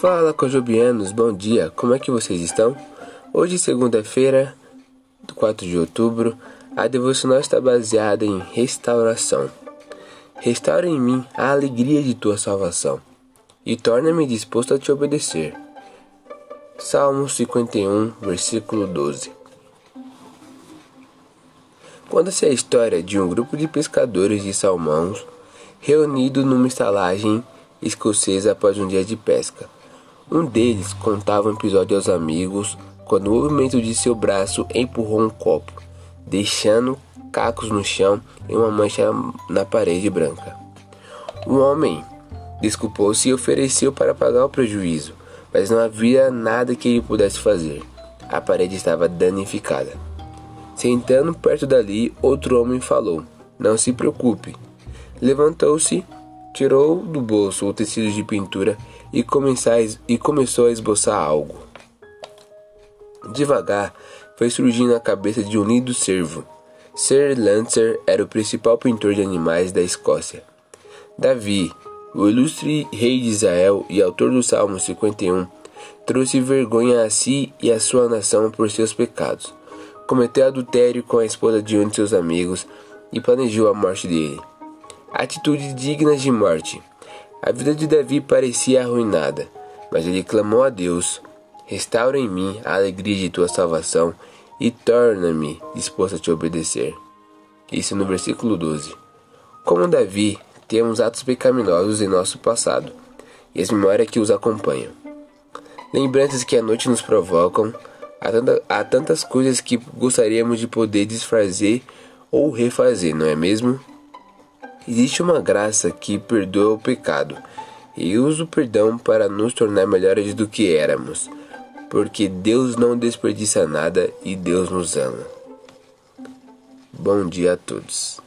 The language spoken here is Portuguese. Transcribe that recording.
Fala, cojobianos, bom dia, como é que vocês estão? Hoje, segunda-feira, 4 de outubro, a devocional está baseada em restauração. Restaura em mim a alegria de tua salvação e torna-me disposto a te obedecer. Salmo 51, versículo 12. Conta-se a história de um grupo de pescadores de salmões reunido numa estalagem escocesa após um dia de pesca. Um deles contava um episódio aos amigos quando o movimento de seu braço empurrou um copo, deixando cacos no chão e uma mancha na parede branca. O homem desculpou-se e ofereceu para pagar o prejuízo, mas não havia nada que ele pudesse fazer. A parede estava danificada. Sentando perto dali, outro homem falou: Não se preocupe. Levantou-se tirou do bolso o tecido de pintura e, e começou a esboçar algo. Devagar, foi surgindo a cabeça de um lindo cervo. Sir Lancer era o principal pintor de animais da Escócia. Davi, o ilustre rei de Israel e autor do Salmo 51, trouxe vergonha a si e a sua nação por seus pecados. Cometeu adultério com a esposa de um de seus amigos e planejou a morte dele atitudes dignas de morte. A vida de Davi parecia arruinada, mas ele clamou a Deus: Restaura em mim a alegria de tua salvação e torna-me disposto a te obedecer. Isso no versículo 12. Como Davi, temos atos pecaminosos em nosso passado e as memórias que os acompanham. Lembranças que a noite nos provocam, há, tanta, há tantas coisas que gostaríamos de poder desfazer ou refazer, não é mesmo? Existe uma graça que perdoa o pecado e usa o perdão para nos tornar melhores do que éramos, porque Deus não desperdiça nada e Deus nos ama. Bom dia a todos.